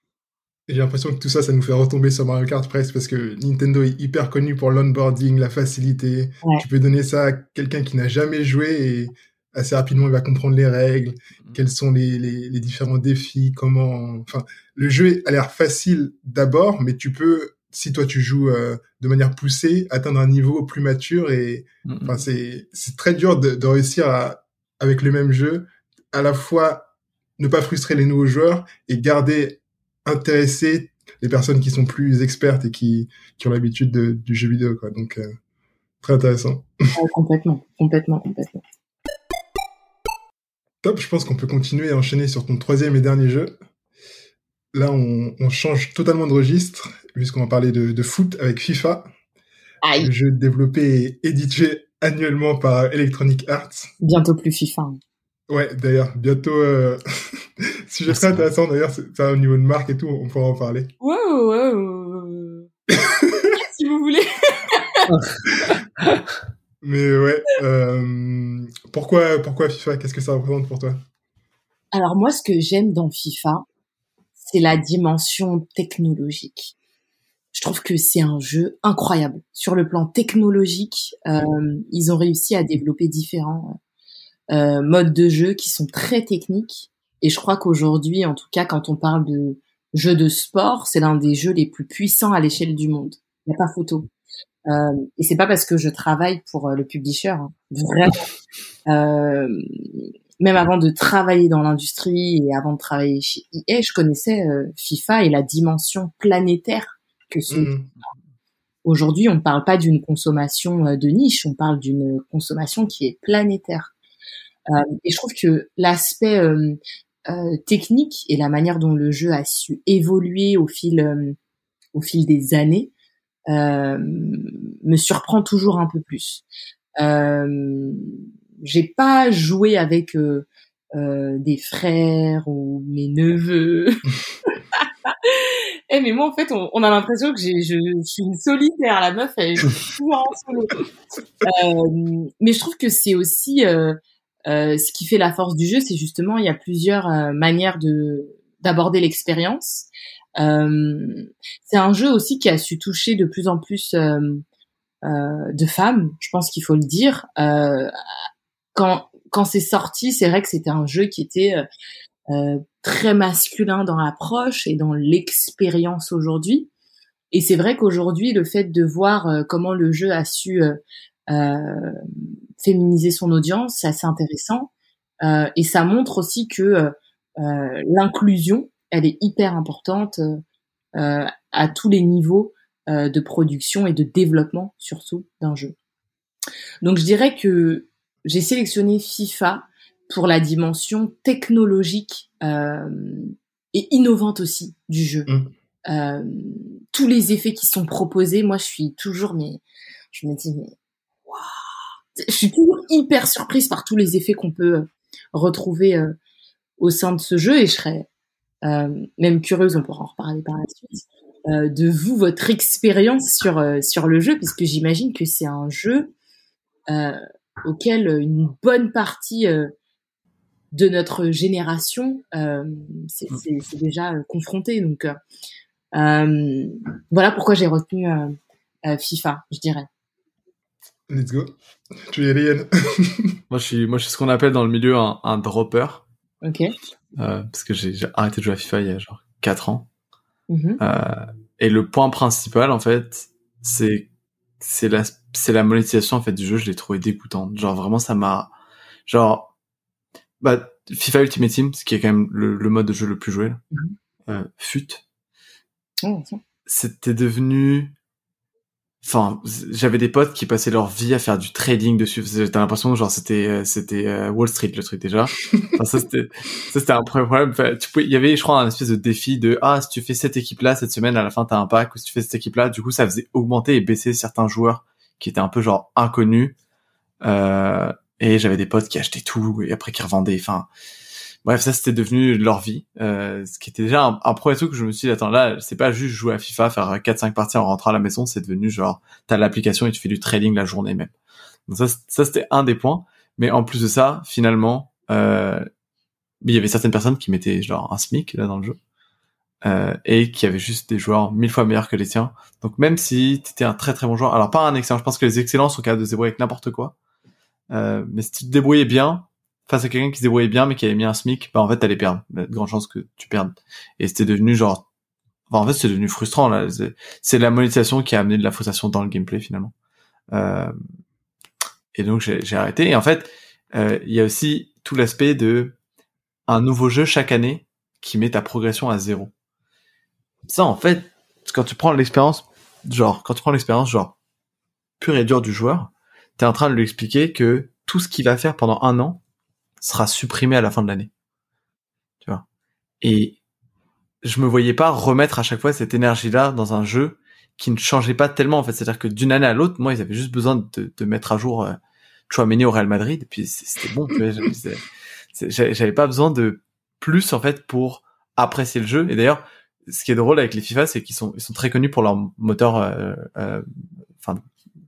J'ai l'impression que tout ça, ça nous fait retomber sur Mario Kart presque parce que Nintendo est hyper connu pour l'onboarding, la facilité. Ouais. Tu peux donner ça à quelqu'un qui n'a jamais joué et assez rapidement il va comprendre les règles, quels sont les, les, les différents défis, comment. Enfin, le jeu a l'air facile d'abord, mais tu peux, si toi tu joues euh, de manière poussée, atteindre un niveau plus mature et Enfin, c'est c'est très dur de, de réussir à, avec le même jeu, à la fois ne pas frustrer les nouveaux joueurs et garder intéressés les personnes qui sont plus expertes et qui, qui ont l'habitude de- du jeu vidéo. Quoi. Donc, euh, très intéressant. Ouais, complètement, complètement, complètement. Top, je pense qu'on peut continuer et enchaîner sur ton troisième et dernier jeu. Là, on, on change totalement de registre, puisqu'on va parler de, de foot avec FIFA, Aïe, le jeu développé et édité annuellement par Electronic Arts. bientôt plus FIFA. hein. Ouais, d'ailleurs, bientôt, euh... sujet très intéressant d'ailleurs, c'est ça au niveau de marque et tout, on pourra en parler. Ouais, ouais, ouais. si vous voulez. Mais ouais, euh... pourquoi, pourquoi FIFA? Qu'est-ce que ça représente pour toi? Alors moi, ce que j'aime dans FIFA, c'est la dimension technologique. Je trouve que c'est un jeu incroyable. Sur le plan technologique, euh, ils ont réussi à développer différents euh, modes de jeu qui sont très techniques. Et je crois qu'aujourd'hui, en tout cas, quand on parle de jeux de sport, c'est l'un des jeux les plus puissants à l'échelle du monde. Il n'y a pas photo. Euh, et c'est pas parce que je travaille pour euh, le publisher, hein. vraiment. Euh, même avant de travailler dans l'industrie et avant de travailler chez EA, je connaissais euh, FIFA et la dimension planétaire que ce. Mhm. Aujourd'hui, on ne parle pas d'une consommation euh, de niche, on parle d'une consommation qui est planétaire. Euh, et je trouve que l'aspect euh, euh, technique et la manière dont le jeu a su évoluer au fil euh, au fil des années euh, me surprend toujours un peu plus. Euh, j'ai pas joué avec euh, euh, des frères ou mes neveux. Eh mais moi en fait on, on a l'impression que je, je suis une solitaire la meuf elle joue toujours en solo. Euh, mais je trouve que c'est aussi euh, ce qui fait la force du jeu, c'est justement il y a plusieurs euh, manières de d'aborder l'expérience. c'est un jeu aussi qui a su toucher de plus en plus de femmes. Je pense qu'il faut le dire. quand quand c'est sorti, c'est vrai que c'était un jeu qui était très masculin dans l'approche et dans l'expérience aujourd'hui. Et c'est vrai qu'aujourd'hui, le fait de voir euh, comment le jeu a su euh, euh, féminiser son audience, c'est assez intéressant. et ça montre aussi que l'inclusion, elle est hyper importante à tous les niveaux de production et de développement, surtout d'un jeu. Donc je dirais que j'ai sélectionné FIFA pour la dimension technologique et innovante aussi du jeu. Mmh. Euh, tous les effets qui sont proposés, moi je suis toujours mais je me dis mais je suis toujours hyper surprise par tous les effets qu'on peut euh, retrouver euh, au sein de ce jeu et je serais même curieuse, on pourra en reparler par la suite, de vous votre expérience sur sur le jeu puisque j'imagine que c'est un jeu auquel une bonne partie de notre génération c'est déjà confronté donc euh, voilà pourquoi j'ai retenu euh, euh, FIFA, je dirais. Let's go. Tu es Yann. moi, je suis, moi, je suis ce qu'on appelle dans le milieu un, un dropper. Ok. Euh, parce que j'ai arrêté de jouer à FIFA il y a genre 4 ans. Mm-hmm. euh, et le point principal, en fait, c'est c'est la c'est la monétisation en fait du jeu. Je l'ai trouvé dégoûtante. Genre vraiment, ça m'a genre bah FIFA Ultimate Team, ce qui est quand même le, mode de jeu le plus joué, là, mm-hmm. euh, fut c'était devenu enfin j'avais des potes qui passaient leur vie à faire du trading dessus. T'as l'impression genre c'était euh, c'était euh, Wall Street le truc déjà. Ça c'était ça c'était un problème. Il y avait je crois un espèce de défi de ah si tu fais cette équipe là cette semaine à la fin t'as un pack ou si tu fais cette équipe là du coup ça faisait augmenter et baisser certains joueurs qui étaient un peu genre inconnus. Euh, et j'avais des potes qui achetaient tout et après qui revendaient. Enfin Bref, ça c'était devenu leur vie, euh, ce qui était déjà un, un, premier truc que je me suis dit, attends, là, c'est pas juste jouer à FIFA, faire 4-5 parties en rentrant à la maison, c'est devenu genre, t'as l'application et tu fais du trading la journée même. Donc ça, ça c'était un des points. Mais en plus de ça, finalement, euh, il y avait certaines personnes qui mettaient genre un SMIC là dans le jeu. Euh, et qui avaient juste des joueurs mille fois meilleurs que les tiens. Donc même si tu étais un très très bon joueur, alors pas un excellent, je pense que les excellents sont capables de se débrouiller avec n'importe quoi. Euh, mais si tu te débrouillais bien, face à quelqu'un qui se débrouillait bien mais qui avait mis un SMIC, bah en fait t'allais perdre. Il y a de que tu perdes. Et c'était devenu genre, en fait c'est devenu frustrant là. C'est la monétisation qui a amené de la frustration dans le gameplay finalement. Euh... Et donc j'ai arrêté. Et en fait, euh, il y a aussi tout l'aspect de un nouveau jeu chaque année qui met ta progression à zéro. Ça en fait, quand tu prends l'expérience, genre quand tu prends l'expérience genre pure et dure du joueur, t'es en train de lui expliquer que tout ce qu'il va faire pendant un an, sera supprimé à la fin de l'année. Tu vois. Et je me voyais pas remettre à chaque fois cette énergie-là dans un jeu qui ne changeait pas tellement en fait. C'est-à-dire que d'une année à l'autre, moi, ils avaient juste besoin de, de mettre à jour euh, Chouameni au Real Madrid, et puis c'était bon. J'avais pas besoin de plus en fait pour apprécier le jeu. Et d'ailleurs, ce qui est drôle avec les FIFA, c'est qu'ils sont ils sont très connus pour leur moteur, euh, euh,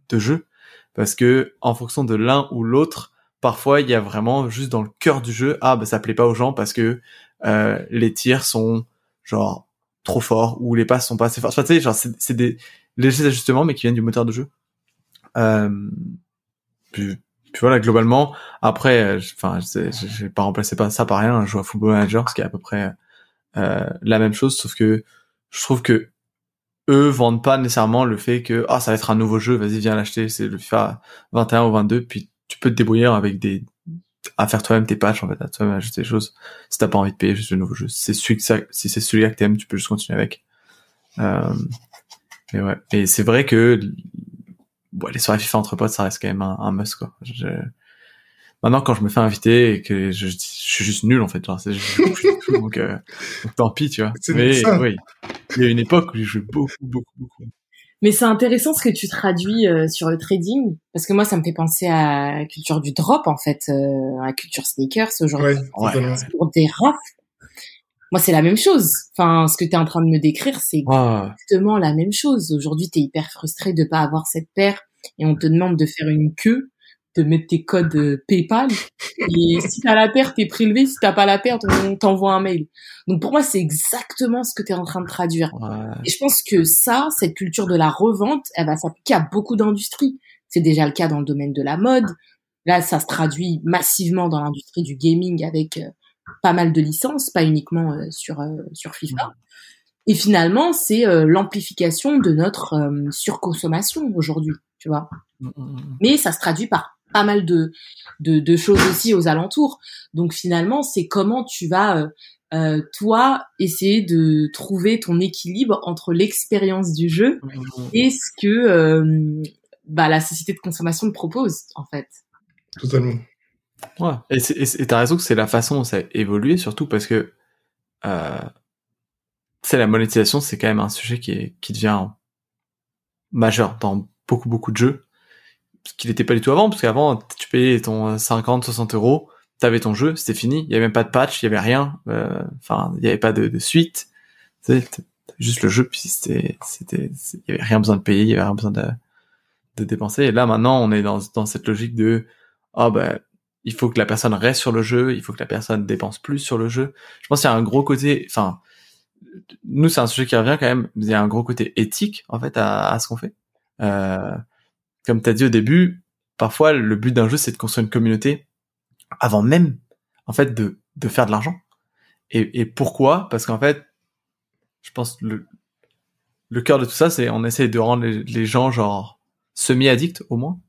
de jeu, parce que en fonction de l'un ou l'autre, parfois il y a vraiment juste dans le cœur du jeu ah bah ça plaît pas aux gens parce que euh, les tirs sont genre trop forts ou les passes sont pas assez fortes. Enfin, tu sais genre c'est des légers ajustements mais qui viennent du moteur de jeu. Euh, puis, puis voilà globalement après enfin j'ai pas remplacé pas ça par rien je joue à Football Manager ce qui est à peu près euh, la même chose sauf que je trouve que eux vendent pas nécessairement le fait que ah ça va être un nouveau jeu vas-y viens l'acheter c'est le FIFA 21 ou 22 puis tu peux te débrouiller avec des à faire toi-même tes patchs en fait, à toi-même ajouter des choses. Si t'as pas envie de payer juste le nouveau jeu, c'est celui que ça, si c'est celui-là que t'aimes, tu peux juste continuer avec. Euh, mais ouais, et c'est vrai que bon, les soirées FIFA entre potes, ça reste quand même un, un must quoi. Je... Maintenant, quand je me fais inviter et que je, je suis juste nul en fait, genre, c'est donc, euh, donc tant pis, tu vois. Mais oui, il y a une époque où j'ai joué beaucoup, beaucoup, beaucoup. Mais c'est intéressant ce que tu traduis euh, sur le trading, parce que moi, ça me fait penser à la culture du drop, en fait, euh, à la culture sneakers aujourd'hui. Ouais, pour des rafles. Moi, c'est la même chose. Enfin, ce que tu es en train de me décrire, c'est exactement la même chose. Aujourd'hui, tu es hyper frustré de pas avoir cette paire et on te demande de faire une queue te mettre tes codes euh, PayPal. Et si t'as la paire, t'es prélevé. Si t'as pas la paire, on t'envoie un mail. Donc pour moi, c'est exactement ce que tu es en train de traduire. Et je pense que ça, cette culture de la revente, elle va s'appliquer à beaucoup d'industries. C'est déjà le cas dans le domaine de la mode. Là, ça se traduit massivement dans l'industrie du gaming avec euh, pas mal de licences, pas uniquement euh, sur sur FIFA. Et finalement, c'est l'amplification de notre surconsommation aujourd'hui, tu vois. Mm, mm, mm. Mais ça se traduit par pas mal de, de, choses aussi aux alentours. Donc finalement, c'est comment tu vas, euh, euh, toi, essayer de trouver ton équilibre entre l'expérience du jeu et ce que euh, bah, la société de consommation te propose, en fait. Totalement. Ouais. Et t'as raison que c'est la façon dont ça a évolué, surtout parce que c'est la monétisation, c'est quand même un sujet qui, est, qui devient majeur dans beaucoup beaucoup de jeux ce qu'il n'était pas du tout avant, parce qu'avant, tu payais ton 50, 60 euros, t'avais ton jeu, c'était fini, il y avait même pas de patch, il y avait rien, euh, enfin, il y avait pas de, de suite, juste le jeu, puis c'était, il y avait rien besoin de payer, il y avait rien besoin de, de dépenser, et là, maintenant, on est dans, dans cette logique de, ah oh, ben, il faut que la personne reste sur le jeu, il faut que la personne dépense plus sur le jeu. Je pense qu'il y a un gros côté, enfin, nous, c'est un sujet qui revient quand même, il y a un gros côté éthique, en fait, à, à ce qu'on fait. Euh, comme tu as dit au début, parfois le but d'un jeu c'est de construire une communauté avant même en fait de, de faire de l'argent. Et, et pourquoi? Parce qu'en fait, je pense le le cœur de tout ça c'est on essaie de rendre les, gens genre semi-addicts au moins.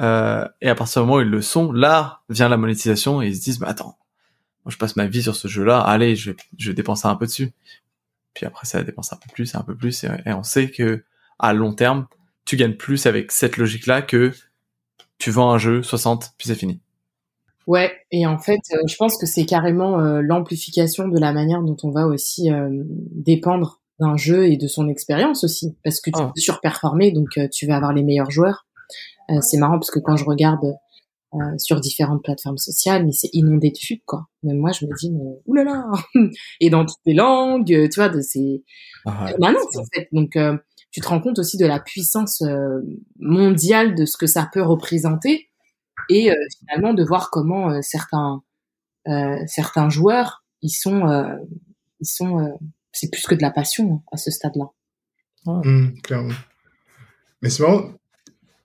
Euh, et à partir du moment où ils le sont, là vient la monétisation et ils se disent bah attends, moi je passe ma vie sur ce jeu-là, allez je je vais un peu dessus. Puis après ça dépense un peu plus, un peu plus et on sait que à long terme tu gagnes plus avec cette logique-là que tu vends un jeu 60 puis c'est fini. Ouais, et en fait, euh, je pense que c'est carrément euh, l'amplification de la manière dont on va aussi euh, dépendre d'un jeu et de son expérience aussi, parce que tu peux surperformer, donc tu vas avoir les meilleurs joueurs. c'est marrant parce que quand je regarde sur différentes plateformes sociales, mais c'est inondé de futs, quoi. Même moi, je me dis, mais oulala, et dans toutes les langues, tu vois, de ces, ah maintenant, en fait. Donc tu te rends compte aussi de la puissance euh, mondiale de ce que ça peut représenter et euh, finalement de voir comment euh, certains certains joueurs ils sont ils sont c'est plus que de la passion hein, à ce stade-là. Mmh, clairement. Mais c'est marrant,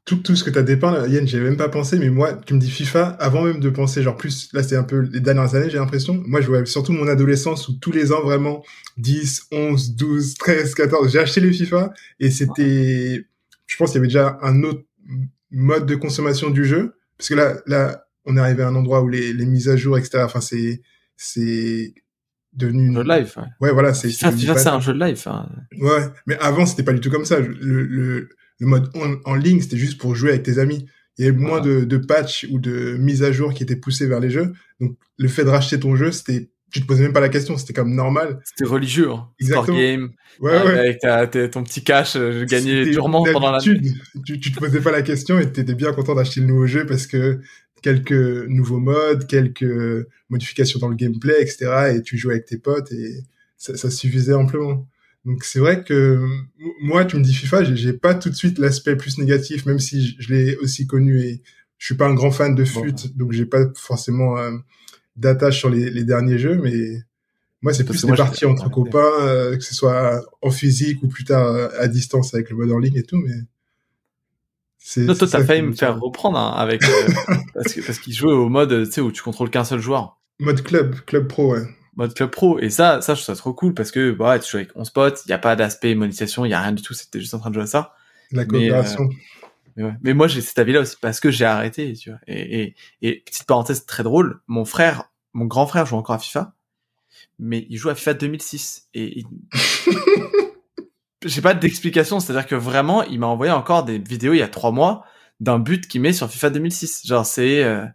tout, tout ce que tu as dépeint, Yann, j'avais même pas pensé, mais moi, tu me dis FIFA, avant même de penser, genre plus, là c'est un peu les dernières années, j'ai l'impression. Moi, je vois surtout mon adolescence où tous les ans, vraiment, 10, 11, 12, 13, 14, j'ai acheté les FIFA et c'était, je pense qu'il y avait déjà un autre mode de consommation du jeu. Parce que là, là, on est arrivé à un endroit où les, les mises à jour, etc., enfin, c'est, c'est devenu un jeu de live. Ouais, voilà, c'est FIFA, c'est un jeu de live. Hein. Ouais, mais avant c'était pas du tout comme ça. Le, le, le mode en, ligne, c'était juste pour jouer avec tes amis. Il y avait moins de, de patchs ou de mises à jour qui étaient poussées vers les jeux. Donc, le fait de racheter ton jeu, c'était, tu te posais même pas la question, c'était comme normal. C'était religieux, hein. Exactement. game. Ouais, ouais. Avec ta, ton petit cash, euh, je gagnais durement pendant la tu, tu te posais pas la question et tu étais bien content d'acheter le nouveau jeu parce que quelques nouveaux modes, quelques modifications dans le gameplay, etc. Et tu jouais avec tes potes et ça, ça suffisait amplement. Donc c'est vrai que moi, tu me dis FIFA, j'ai pas tout de suite l'aspect plus négatif, même si je, l'ai aussi connu et je suis pas un grand fan de fut, donc j'ai pas forcément euh, d'attache sur les, les, derniers jeux, mais moi c'est plus des parties entre copains, euh, que ce soit en physique ou plus tard euh, à distance avec le mode en ligne et tout, mais. Non, toi t'as failli me faire reprendre hein, avec parce que parce qu'il jouait au mode, tu sais, où tu contrôles qu'un seul joueur. Mode club, club pro, ouais mode club pro. Et ça, ça, je trouve ça trop cool parce que, bah, tu joues avec 11 potes, il n'y a pas d'aspect monétisation, il n'y a rien du tout, c'était juste en train de jouer à ça. La coopération. Mais, euh, mais, moi, j'ai cet avis-là aussi parce que j'ai arrêté, tu vois. Et, et, et petite parenthèse très drôle, mon frère, mon grand frère joue encore à FIFA, mais il joue à FIFA 2006 et j'ai pas d'explication, c'est-à-dire que vraiment, il m'a envoyé encore des vidéos il y a trois mois d'un but qu'il met sur FIFA 2006. Genre, c'est, euh,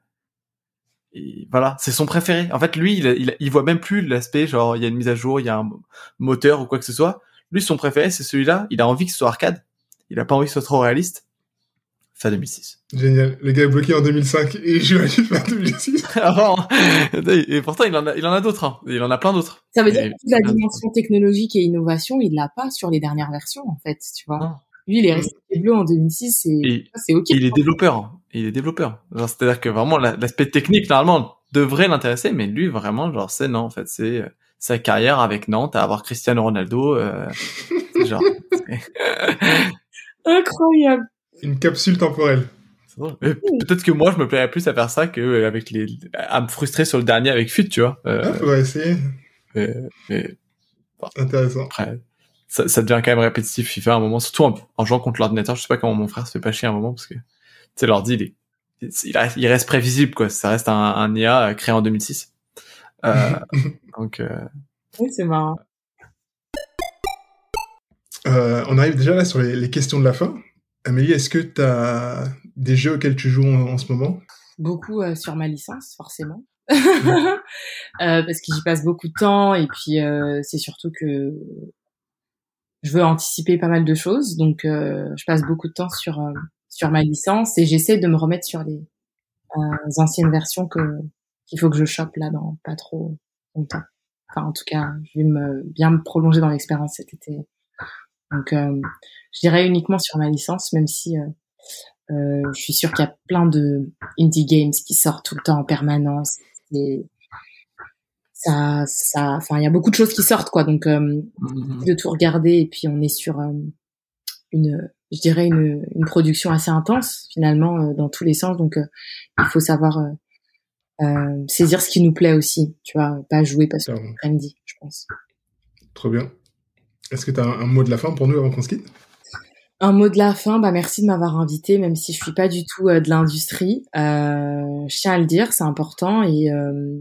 voilà, c'est son préféré. En fait, lui, il, il, voit même plus l'aspect genre il y a une mise à jour, il y a un moteur ou quoi que ce soit. Lui, son préféré, c'est celui-là. Il a envie que ce soit arcade. Il a pas envie que ce soit trop réaliste. Fin 2006. Génial. Le gars est bloqué en 2005 et je vais fin 2006. Avant. et pourtant, il en a, il en a d'autres. Hein. Il en a plein d'autres. Ça veut dire que la dimension technologique et innovation, il l'a pas sur les dernières versions, en fait, tu vois. Lui, il est resté bleu en 2006 et, c'est ok. Il est développeur. Hein. Il est développeur. C'est-à-dire que vraiment l'aspect technique normalement devrait l'intéresser, mais lui vraiment genre c'est non en fait c'est euh, sa carrière avec Nantes à avoir Cristiano Ronaldo. Euh, genre. Incroyable. Une capsule temporelle. Peut-être que moi je me plairais plus à faire ça que euh, avec les à me frustrer sur le dernier avec Fut, tu vois. Euh, ah, faudrait essayer. Mais, Intéressant. Après, ça, ça, devient quand même répétitif FIFA à un moment, surtout en, jouant contre l'ordinateur. Je sais pas comment mon frère se fait pas chier à un moment parce que tu sais l'ordi il est il reste, il reste prévisible quoi. Ça reste un, un IA créé en 2006. Euh, donc. Euh... Oui, c'est marrant. Euh, on arrive déjà là sur les, les, questions de la fin. Amélie, est-ce que tu as des jeux auxquels tu joues en, ce moment? Beaucoup euh, sur ma licence, forcément. euh, parce que j'y passe beaucoup de temps et puis euh, c'est surtout que je veux anticiper pas mal de choses, donc euh, je passe beaucoup de temps sur sur ma licence et j'essaie de me remettre sur les anciennes versions que qu'il faut que je chope là dans pas trop longtemps. Enfin, en tout cas, je vais me bien me prolonger dans l'expérience cet été. Donc, euh, je dirais uniquement sur ma licence, même si euh, euh, je suis sûre qu'il y a plein de indie games qui sortent tout le temps en permanence. Ça, ça, enfin, il y a beaucoup de choses qui sortent, quoi. Donc, mm-hmm. de tout regarder et puis on est sur une, je dirais une, une production assez intense finalement dans tous les sens. Donc, il faut savoir euh, saisir ce qui nous plaît aussi, tu vois, pas jouer parce que dit, je pense. Trop bien. Est-ce que tu as un, mot de la fin pour nous avant qu'on se quitte? Un mot de la fin, bah merci de m'avoir invité, même si je suis pas du tout euh, de l'industrie. Euh, je tiens à le dire, c'est important et euh,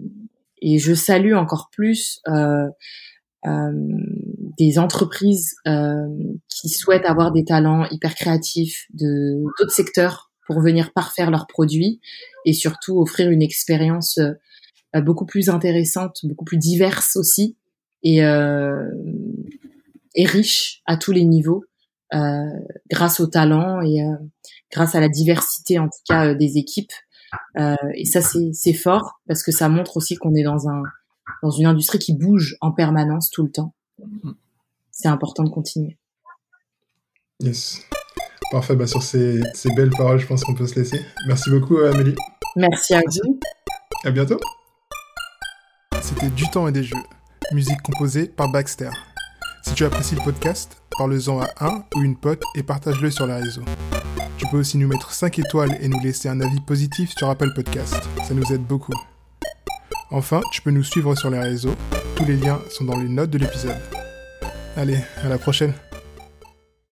et je salue encore plus euh, euh des entreprises qui souhaitent avoir des talents hyper créatifs de d'autres secteurs pour venir parfaire leurs produits et surtout offrir une expérience euh, beaucoup plus intéressante, beaucoup plus diverse aussi et, euh, et riche à tous les niveaux euh, grâce au talent et euh, grâce à la diversité en tout cas euh, des équipes. Et ça c'est fort parce que ça montre aussi qu'on est dans un dans une industrie qui bouge en permanence tout le temps. C'est important de continuer. Yes. Parfait, bah sur ces, ces, belles paroles, je pense qu'on peut se laisser. Merci beaucoup, Amélie. Merci à vous. À bientôt. C'était Du temps et des jeux, musique composée par Baxter. Si tu apprécies le podcast, parle-en à un ou une pote et partage-le sur les réseaux. Tu peux aussi nous mettre 5 étoiles et nous laisser un avis positif sur Apple Podcast. Ça nous aide beaucoup. Enfin, tu peux nous suivre sur les réseaux. Tous les liens sont dans les notes de l'épisode. Allez, à la prochaine.